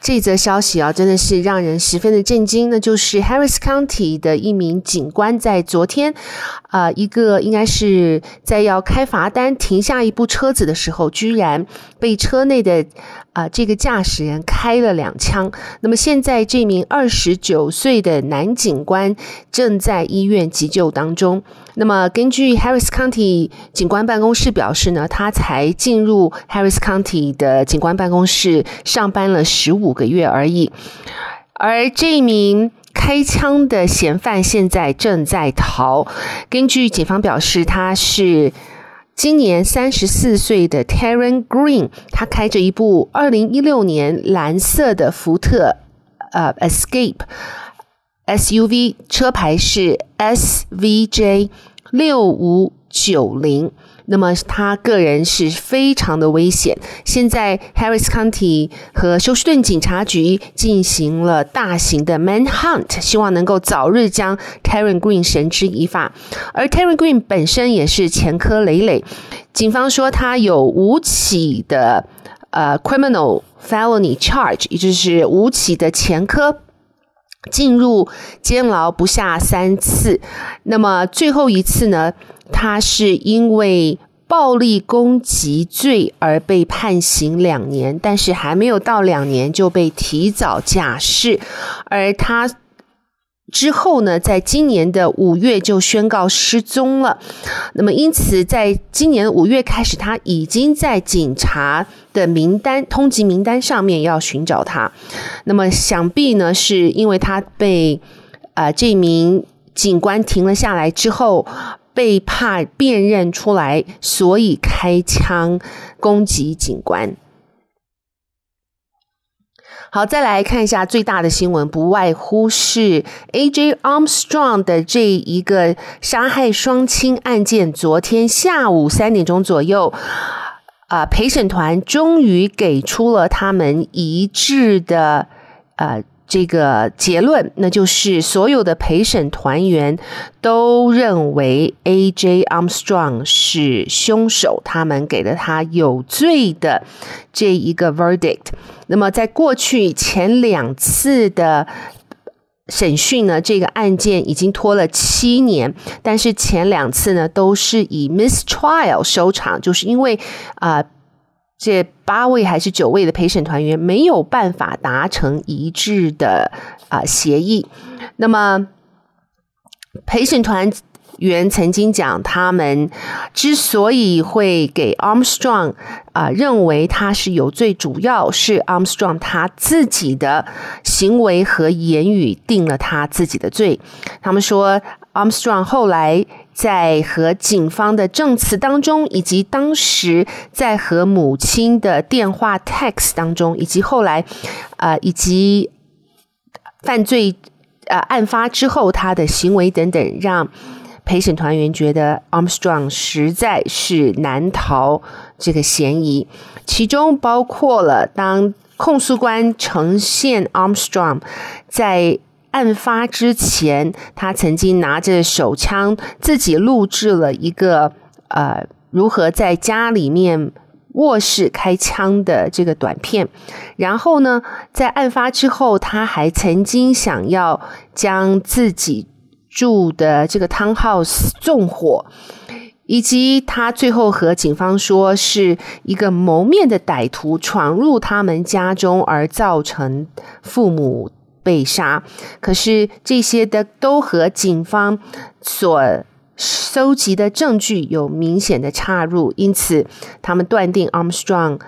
这则消息啊，真的是让人十分的震惊。那就是 Harris County 的一名警官在昨天，啊，一个应该是在要开罚单停下一部车子的时候，居然被车内的。啊，这个驾驶人开了两枪。那么现在这名二十九岁的男警官正在医院急救当中。那么根据 Harris County 警官办公室表示呢，他才进入 Harris County 的警官办公室上班了十五个月而已。而这名开枪的嫌犯现在正在逃。根据警方表示，他是。今年三十四岁的 Terren Green，他开着一部二零一六年蓝色的福特呃 Escape SUV，车牌是 SVJ 六五九零。那么他个人是非常的危险。现在 Harris County 和休斯顿警察局进行了大型的 manhunt，希望能够早日将 Terry Green 绳之以法。而 Terry Green 本身也是前科累累，警方说他有五起的呃 criminal felony charge，也就是五起的前科，进入监牢不下三次。那么最后一次呢？他是因为暴力攻击罪而被判刑两年，但是还没有到两年就被提早假释，而他之后呢，在今年的五月就宣告失踪了。那么，因此在今年五月开始，他已经在警察的名单通缉名单上面要寻找他。那么，想必呢，是因为他被啊、这名警官停了下来之后。被怕辨认出来，所以开枪攻击警官。好，再来看一下最大的新闻，不外乎是 AJ Armstrong 的这一个杀害双亲案件。昨天下午三点钟左右，啊、呃，陪审团终于给出了他们一致的，呃。这个结论，那就是所有的陪审团员都认为 A.J. Armstrong 是凶手，他们给了他有罪的这一个 verdict。那么，在过去前两次的审讯呢，这个案件已经拖了七年，但是前两次呢都是以 mistrial 收场，就是因为啊。这八位还是九位的陪审团员没有办法达成一致的啊协议。那么陪审团员曾经讲，他们之所以会给 Armstrong 啊认为他是有罪，主要是 Armstrong 他自己的行为和言语定了他自己的罪。他们说 Armstrong 后来。在和警方的证词当中，以及当时在和母亲的电话 text 当中，以及后来，呃，以及犯罪呃案发之后他的行为等等，让陪审团员觉得 Armstrong 实在是难逃这个嫌疑，其中包括了当控诉官呈现 Armstrong 在。案发之前，他曾经拿着手枪自己录制了一个呃如何在家里面卧室开枪的这个短片。然后呢，在案发之后，他还曾经想要将自己住的这个 townhouse 纵火，以及他最后和警方说是一个谋面的歹徒闯入他们家中而造成父母。被杀，可是这些的都和警方所收集的证据有明显的岔入，因此他们断定 Armstrong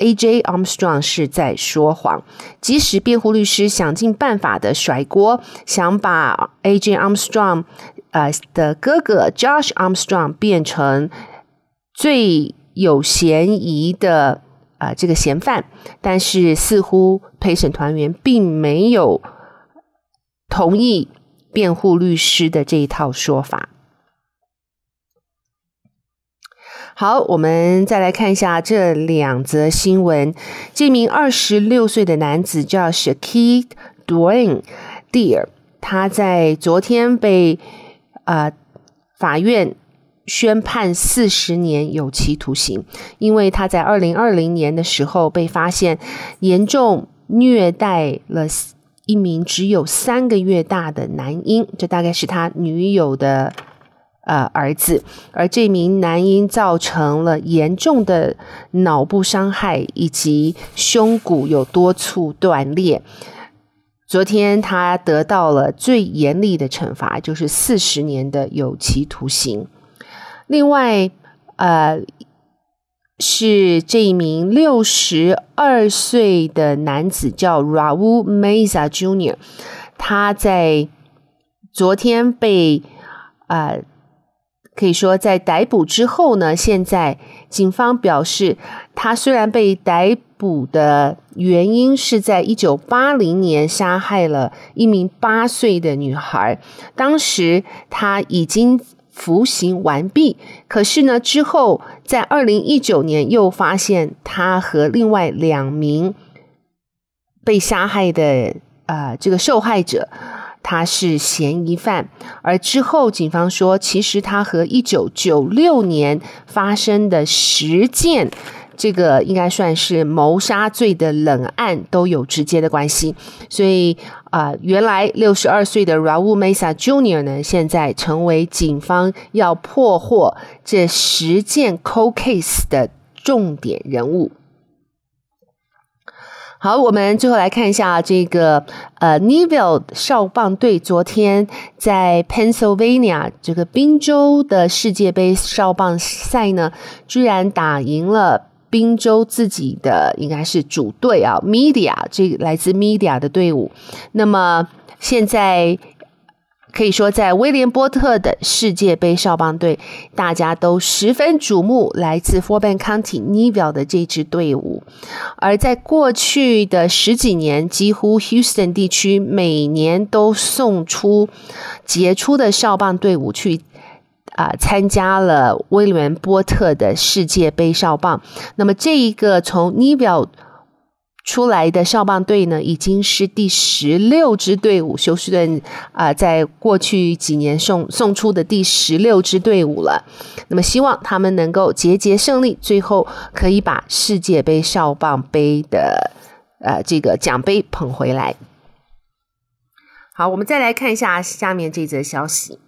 A.J. Armstrong 是在说谎。即使辩护律师想尽办法的甩锅，想把 A.J. Armstrong 呃的哥哥 Josh Armstrong 变成最有嫌疑的。啊、呃、这个嫌犯，但是似乎陪审团员并没有同意辩护律师的这一套说法。好，我们再来看一下这两则新闻。这名二十六岁的男子叫 Shaquille Dwayne Deer，他在昨天被呃法院宣判四十年有期徒刑，因为他在二零二零年的时候被发现严重虐待了一名只有三个月大的男婴，这大概是他女友的。呃，儿子，而这名男婴造成了严重的脑部伤害，以及胸骨有多处断裂。昨天他得到了最严厉的惩罚，就是四十年的有期徒刑。另外，呃，是这一名六十二岁的男子叫 Raul Meza Jr.，他在昨天被呃。可以说，在逮捕之后呢，现在警方表示，他虽然被逮捕的原因是在一九八零年杀害了一名八岁的女孩，当时他已经服刑完毕，可是呢，之后在二零一九年又发现他和另外两名被杀害的啊、呃、这个受害者。他是嫌疑犯，而之后警方说，其实他和一九九六年发生的十件这个应该算是谋杀罪的冷案都有直接的关系。所以啊、原来六十二岁的 Raul Mesa Junior 呢，现在成为警方要破获这十件 cold case 的重点人物。好，我们最后来看一下这个呃，Neville 少棒队昨天在 Pennsylvania 这个宾州的世界杯少棒赛呢，居然打赢了宾州自己的应该是主队啊，Media 这来自 Media 的队伍。那么现在。可以说，在威廉波特的世界杯少棒队，大家都十分瞩目来自 Four Ben County Neville 的这支队伍。而在过去的十几年，几乎 Houston 地区每年都送出杰出的少棒队伍去啊、参加了威廉波特的世界杯少棒。那么，这一个从 Neville 出来的少棒队呢，已经是第十六支队伍，休斯顿啊，在过去几年送送出的第十六支队伍了。那么，希望他们能够节节胜利，最后可以把世界杯少棒杯的呃这个奖杯捧回来。好，我们再来看一下下面这则消息。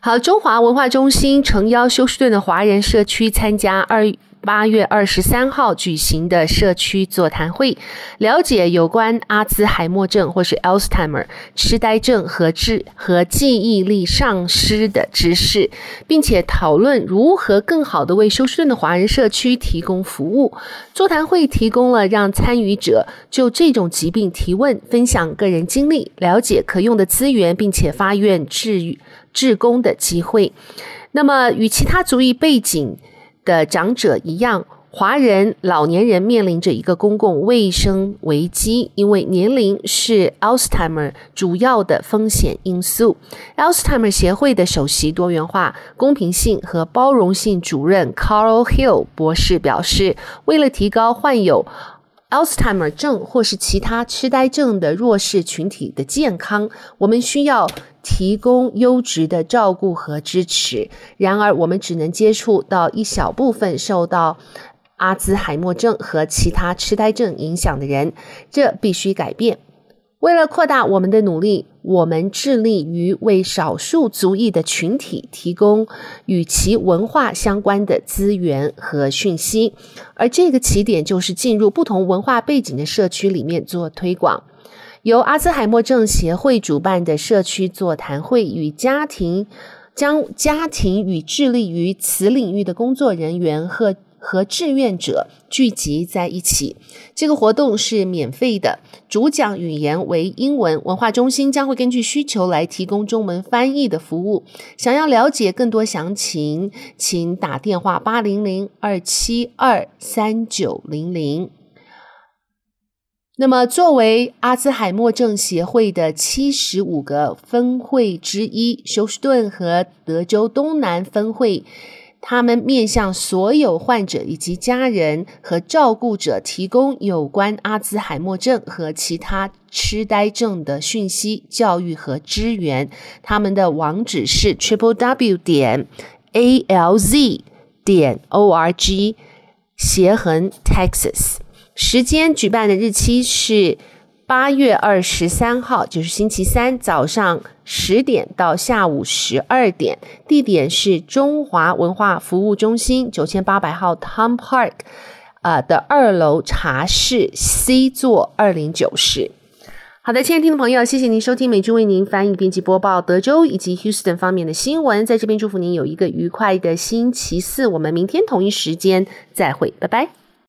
好，中华文化中心诚邀休斯顿的华人社区参加二。八月二十三号举行的社区座谈会，了解有关阿兹海默症或是 Alzheimer 痴呆症和智和记忆力丧失的知识，并且讨论如何更好地为休斯顿的华人社区提供服务。座谈会提供了让参与者就这种疾病提问、分享个人经历、了解可用的资源，并且发愿志志工的机会。那么，与其他族裔背景。的长者一样，华人老年人面临着一个公共卫生危机，因为年龄是 Alzheimer 主要的风险因素。Alzheimer 协会的首席多元化、公平性和包容性主任 Carl Hill 博士表示，为了提高患有 Alzheimer 症或是其他痴呆症的弱势群体的健康，我们需要提供优质的照顾和支持。然而，我们只能接触到一小部分受到阿兹海默症和其他痴呆症影响的人，这必须改变。为了扩大我们的努力，我们致力于为少数族裔的群体提供与其文化相关的资源和讯息，而这个起点就是进入不同文化背景的社区里面做推广。由阿兹海默症协会主办的社区座谈会与家庭将家庭与致力于此领域的工作人员和和志愿者聚集在一起。这个活动是免费的，主讲语言为英文。文化中心将会根据需求来提供中文翻译的服务。想要了解更多详情，请打电话八零零二七二三九零零。那么，作为阿兹海默症协会的七十五个分会之一，休斯顿和德州东南分会，他们面向所有患者以及家人和照顾者提供有关阿兹海默症和其他痴呆症的讯息、教育和支援。他们的网址是 triple w 点 a l z 点 o r g 斜横 Texas。时间举办的日期是八月二十三号，就是星期三早上十点到下午十二点。地点是中华文化服务中心九千八百号 Tom Park，呃的二楼茶室 C 座二零九室。好的，亲爱的听众朋友，谢谢您收听美君为您翻译、编辑、播报德州以及 Houston 方面的新闻。在这边祝福您有一个愉快的星期四。我们明天同一时间再会，拜拜。